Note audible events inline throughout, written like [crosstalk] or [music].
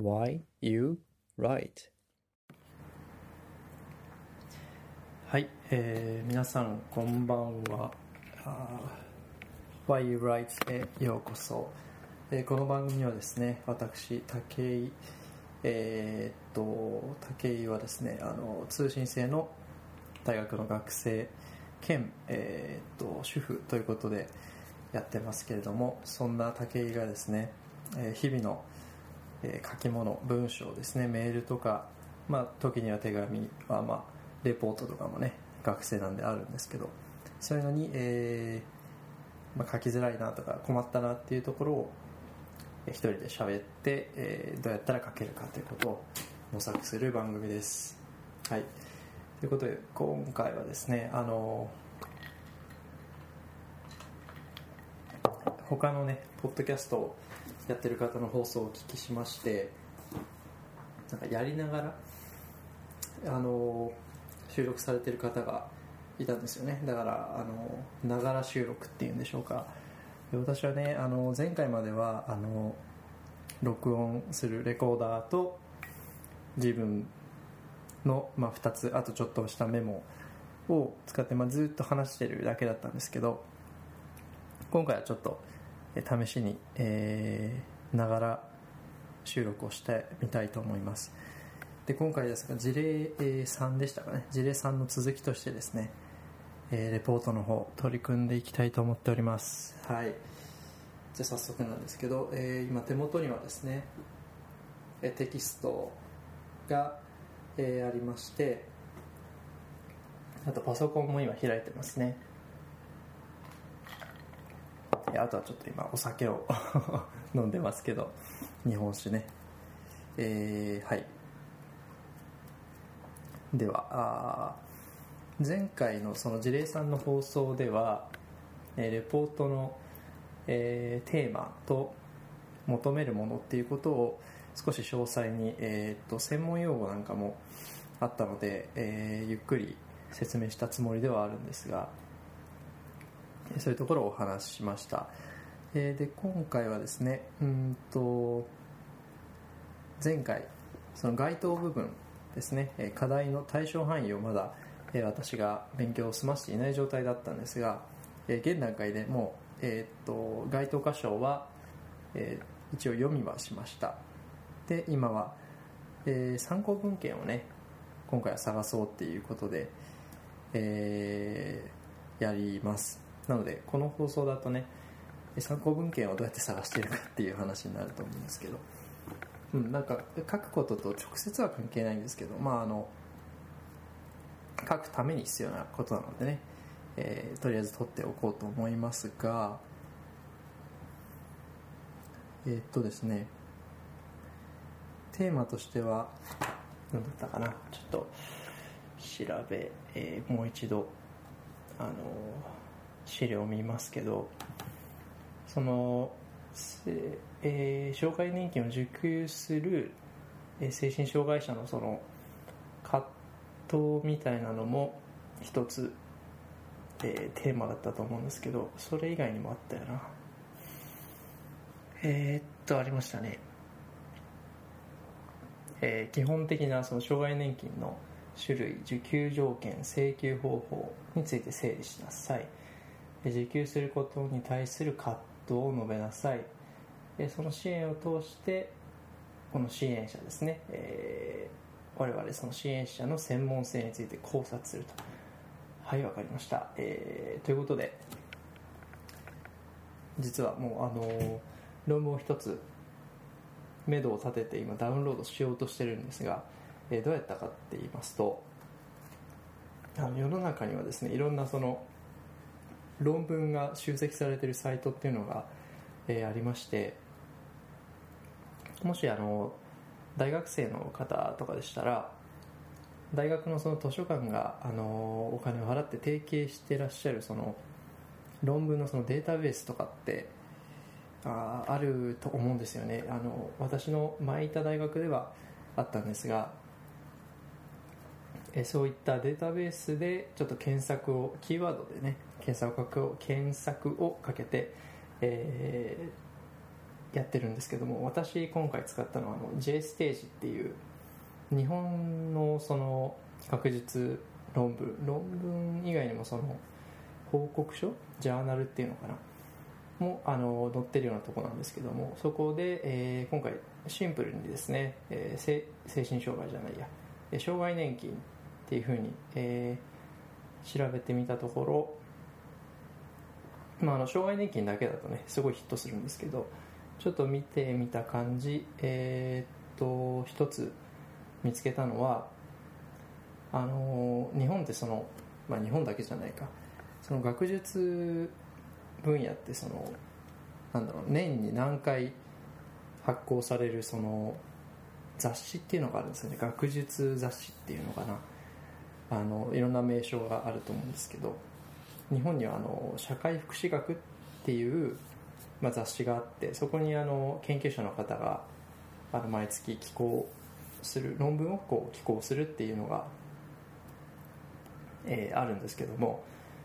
Why You Write? はい、えー、皆さんこんばんは。Why You Write? へようこそ、えー、この番組はですね私武井えー、っと武井はですねあの通信制の大学の学生兼、えー、っと主婦ということでやってますけれどもそんな武井がですね、えー、日々のえー、書き物文章ですね。メールとか、まあ、時には手紙は、まあ、レポートとかもね学生なんであるんですけどそういうのに、えーまあ、書きづらいなとか困ったなっていうところを一人で喋って、えー、どうやったら書けるかということを模索する番組です。はい。ということで今回はですねあの他のねポッドキャストをやってる方の放送をお聞きしましてなんかやりながらあの収録されてる方がいたんですよね。だからあのながら収録っていうんでしょうか。私はねあの前回まではあの録音するレコーダーと自分の、まあ、2つあとちょっとしたメモを使って、まあ、ずっと話してるだけだったんですけど今回はちょっと試しに、えー、ながら収録をしてみたいと思います。で今回ですが事例3でしたかね。事例3の続きとしてですね、えー、レポートの方取り組んでいきたいと思っております。はい。じゃあ早速なんですけど、えー、今手元にはですねテキストが、えー、ありましてあとパソコンも今開いてますね。あとはちょっと今お酒を [laughs] 飲んでますけど日本酒ね。えー、はい。では前回のその事例さんの放送では、えレポートの、えー、テーマと求めるものっていうことを少し詳細に、えーと、専門用語なんかもあったので、えー、ゆっくり説明したつもりではあるんですがそういうところをお話ししました、えー、で今回はですねうんと前回その該当部分ですね課題の対象範囲をまだ私が勉強を済ませていない状態だったんですが現段階でもう、えー、と該当箇所は、えー、一応読みはしました。で今は、えー、参考文献をね今回は探そうっていうことで、えー、やります。なのでこの放送だとね参考文献をどうやって探してるかっていう話になると思うんですけど、うん、なんか書くことと直接は関係ないんですけどまああの書くために必要なことなのでね、えー、とりあえず取っておこうと思いますがえー、っとですねテーマとしては何だったかなちょっと調べ、えー、もう一度あの資料を見ますけどその、えー、障害年金を受給する、えー、精神障害者のその葛藤みたいなのも一つ、えー、テーマだったと思うんですけどそれ以外にもあったよな。えー、っとありましたね。えー、基本的なその障害年金の種類受給条件請求方法について整理しなさい受給することに対する葛藤を述べなさい。その支援を通してこの支援者ですね、えー、我々その支援者の専門性について考察すると。はいわかりました、えー、ということで実はもうあの論文を一つ目処を立てて今ダウンロードしようとしてるんですが、えー、どうやったかって言いますとあの世の中にはですねいろんなその論文が集積されてるサイトっていうのが、えー、ありましてもしあの大学生の方とかでしたら大学のその図書館があのお金を払って提携してらっしゃるその論文のそのデータベースとかってああると思うんですよね。あの私の前いた大学ではあったんですがえそういったデータベースでちょっと検索をキーワードでね検索を検索をかけて、えやってるんですけども私今回使ったのはあの J ステージっていう日本のその学術論文論文以外にもその報告書ジャーナルっていうのかなもあの載ってるようなとこなんですけどもそこで、えー、今回シンプルにですね、えー、精神障害じゃないや障害年金っていうふうに、えー、調べてみたところ、まあ、あの障害年金だけだとねすごいヒットするんですけどちょっと見てみた感じえー、っと一つ見つけたのはあの日本ってその、まあ、日本だけじゃないかその学術分野ってそのなんだろう年に何回発行されるその雑誌っていうのがあるんですよね。学術雑誌っていうのかな。あのいろんな名称があると思うんですけど日本にはあの社会福祉学っていう、まあ、雑誌があってそこにあの研究者の方があの毎月寄稿する論文をこう寄稿するっていうのが、えー、あるんですけども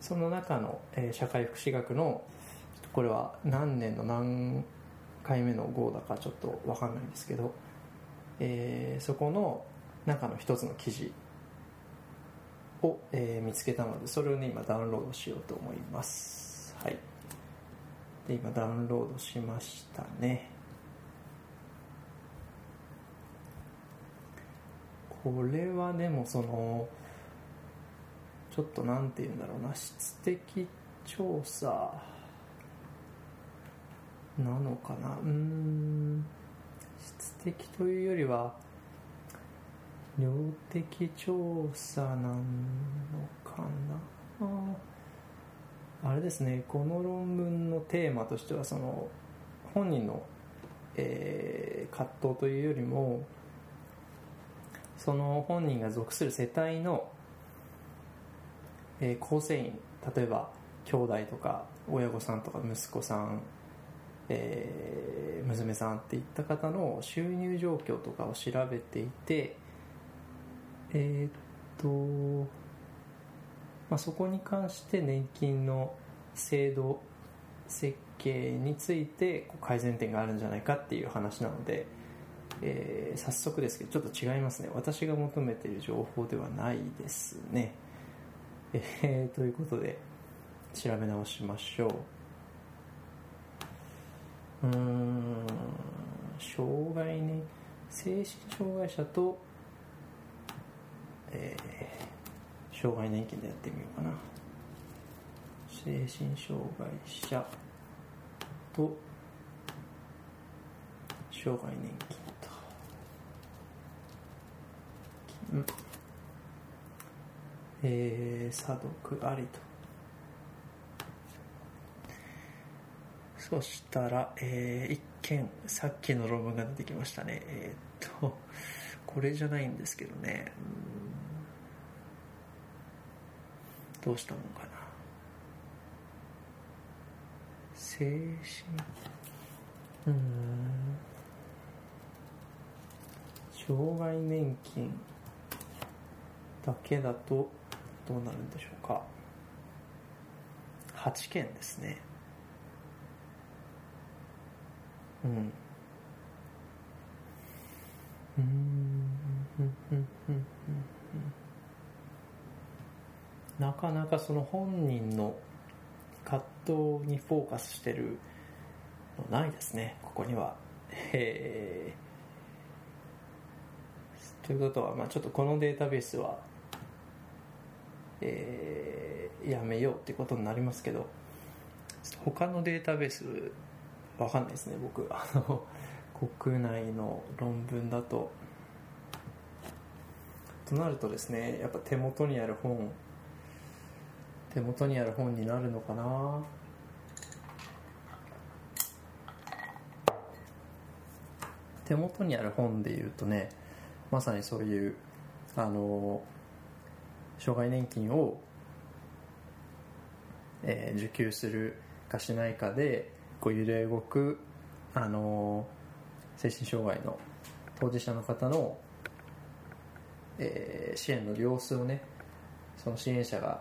その中の、えー、社会福祉学のこれは何年の何回目の号だかちょっと分かんないんですけど、えー、そこの中の一つの記事を、えー、見つけたのでそれをね今ダウンロードしようと思います。はい。で今ダウンロードしましたね。これはでもそのちょっとなんて言うんだろうな質的調査なのかな。うん。質的というよりは量的調査なのかな？あれですねこの論文のテーマとしてはその本人の、えー、葛藤というよりもその本人が属する世帯のえー、構成員例えば兄弟とか親御さんとか息子さん、えー、娘さんっていった方の収入状況とかを調べていてえー、っと、まあ、そこに関して年金の制度設計について改善点があるんじゃないかっていう話なので、えー、早速ですけどちょっと違いますね。私が求めている情報ではないですね。えー、ということで調べ直しましょう。うん障害ね。精神障害者と、えー、障害年金でやってみようかな。精神障害者と障害年金と、うん。えー、査読ありと。そしたら、えー、一見さっきの論文が出てきましたね。えー、っとこれじゃないんですけどね。どうしたもんかな。精神うん障害年金だけだとどうなるんでしょうか。8件ですね。うん。うん。なかなかその本人の葛藤にフォーカスしてるのないですね。ここには。へえということは、まあ、ちょっとこのデータベースはえー、やめようってことになりますけど他のデータベースわかんないですね僕。[laughs] あの国内の論文だと。となるとですねやっぱ手元にある本手元にある本になるのかな？手元にある本でいうとねまさにそういうあの障害年金を、えー、受給するかしないかでこう揺れ動く、あの、精神障害の当事者の方の、えー、支援の様子をねその支援者が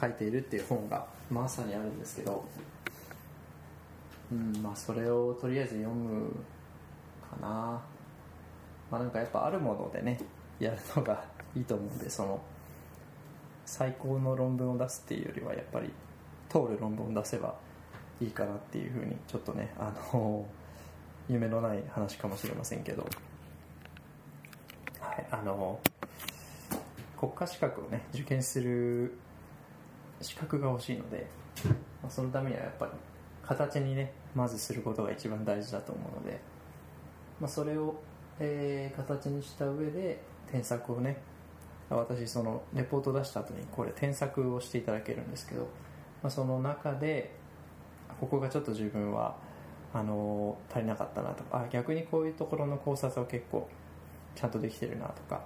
書いているっていう本がまさにあるんですけどうんまあそれをとりあえず読むかな。まあなんかやっぱあるものでねやるのがいいと思うんでその最高の論文を出すっていうよりはやっぱり通る論文を出せばいいかなっていうふうにちょっとねあの夢のない話かもしれませんけど。はいあの国家資格をね受験する資格が欲しいので、まあ、そのためにはやっぱり形にねまずすることが一番大事だと思うので、まあ、それを、えー、形にした上で添削をね私そのレポート出した後にこれ添削をしていただけるんですけど、まあ、その中でここがちょっと自分はあの足りなかったなとかあ逆にこういうところの考察は結構ちゃんとできてるなとか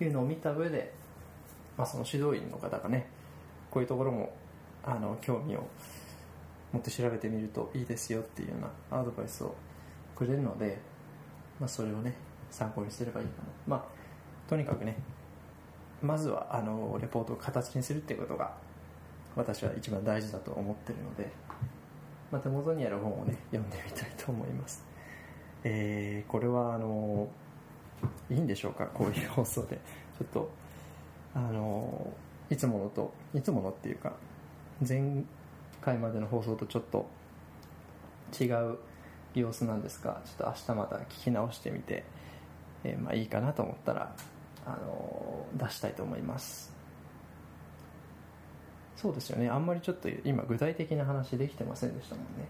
いうのを見た上で、まあ、その指導員の方がねこういうところもあの興味を持って調べてみるといいですよっていうようなアドバイスをくれるので、まあ、それをね参考にすればいいかな。まあとにかくねまずはあのレポートを形にするっていうことが私は一番大事だと思ってるので、まあ、手元にある本をね読んでみたいと思います。えー、これはあのいいんでしょうか？こういう放送で。ちょっとあのいつものといつものっていうか前回までの放送とちょっと違う様子なんですがちょっと明日また聞き直してみて、えー、まあいいかなと思ったらあの出したいと思います。そうですよね。あんまりちょっと今具体的な話できてませんでしたもんね。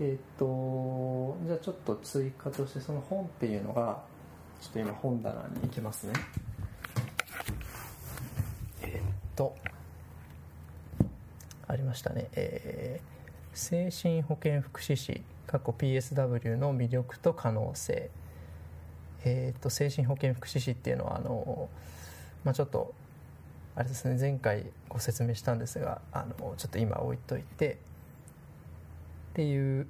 えっ、とじゃあちょっと追加としてその本っていうのがちょっと今本棚に行きますね、とありましたね。えー、精神保健福祉士過去 PSW の魅力と可能性。えっ、と精神保健福祉士っていうのはあのまあちょっとあれですね前回ご説明したんですがあのちょっと今置いといてっていう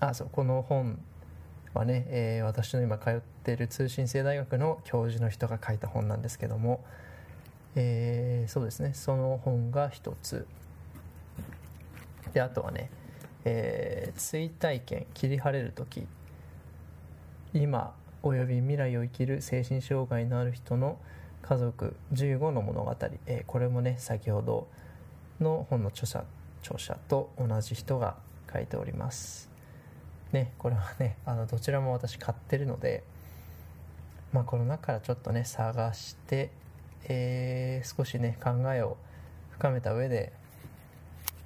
あそうこの本はね、えー、私の今通っている通信制大学の教授の人が書いた本なんですけども、えー、そうですね。その本が一つ。であとはね、えー、追体験切り晴れる時。今および未来を生きる精神障害のある人の家族15の物語、えー、これもね先ほどの本の著者著者と同じ人が書いております。ねこれはねあのどちらも私買ってるのでまあこの中からちょっとね探して、えー、少しね考えを深めた上で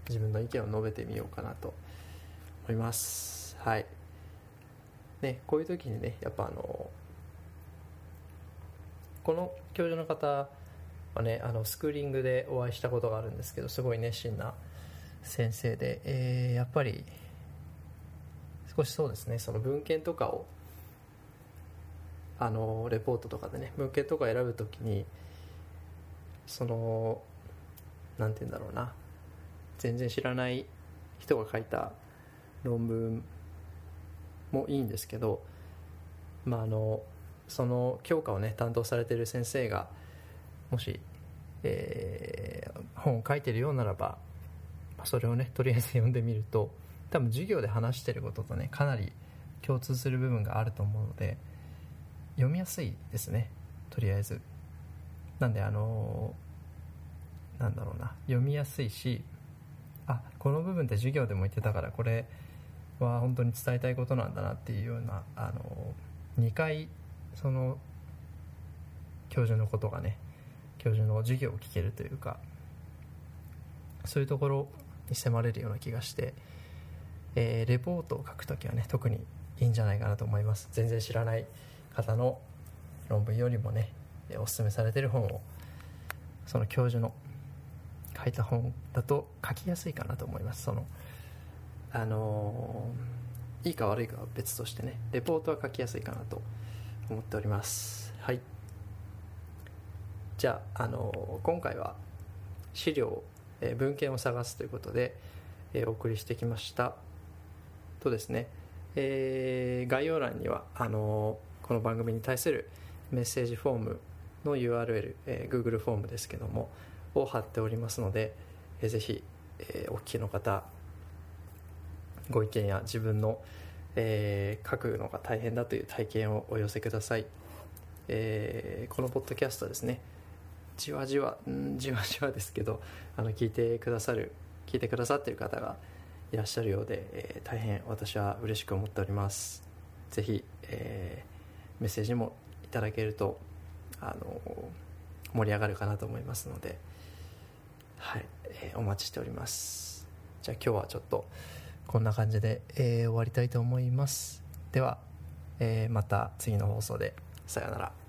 自分の意見を述べてみようかなと思います。はい。ねこういう時にねやっぱあのこの教授の方はねあのスクーリングでお会いしたことがあるんですけどすごい熱心な先生で、えー、やっぱり少しそうですねその文献とかをあのレポートとかでね文献とか選ぶときにそのなんて言うんだろうな。全然知らない人が書いた論文もいいんですけどまああのその教科をね担当されている先生がもし、えー、本を書いてるようならばそれをねとりあえず読んでみると多分授業で話してることとねかなり共通する部分があると思うので読みやすいですね。とりあえず。なんであの、なんだろうな。読みやすいしあこの部分って授業でも言ってたからこれは本当に伝えたいことなんだなっていうようなあの、2回その教授のことがね教授の授業を聞けるというかそういうところに迫れるような気がして、えー、レポートを書くときはね特にいいんじゃないかなと思います。全然知らない方の論文よりもねおすすめされてる本をその教授の書いた本だと書きやすいかなと思います。そのあの、いいか悪いかは別としてねレポートは書きやすいかなと思っております。はい。じゃあ、あの、今回は資料え文献を探すということで、えお送りしてきました。とですね、えー、概要欄にはあのこの番組に対するメッセージフォームの URL、えー、Google フォームですけどもを貼っておりますので、えー、ぜひ、えー、お聞きの方ご意見や自分の、えー、書くのが大変だという体験をお寄せください、えー、このポッドキャストですねじわじわんじわじわですけどあの聞いてくださる聞いてくださってる方がいらっしゃるようで、えー、大変私は嬉しく思っております。ぜひ、えー、メッセージもいただけるとあの盛り上がるかなと思いますのではい、えー、お待ちしております。じゃあ今日はちょっとこんな感じで、えー、終わりたいと思います。では、えー、また次の放送で。さようなら。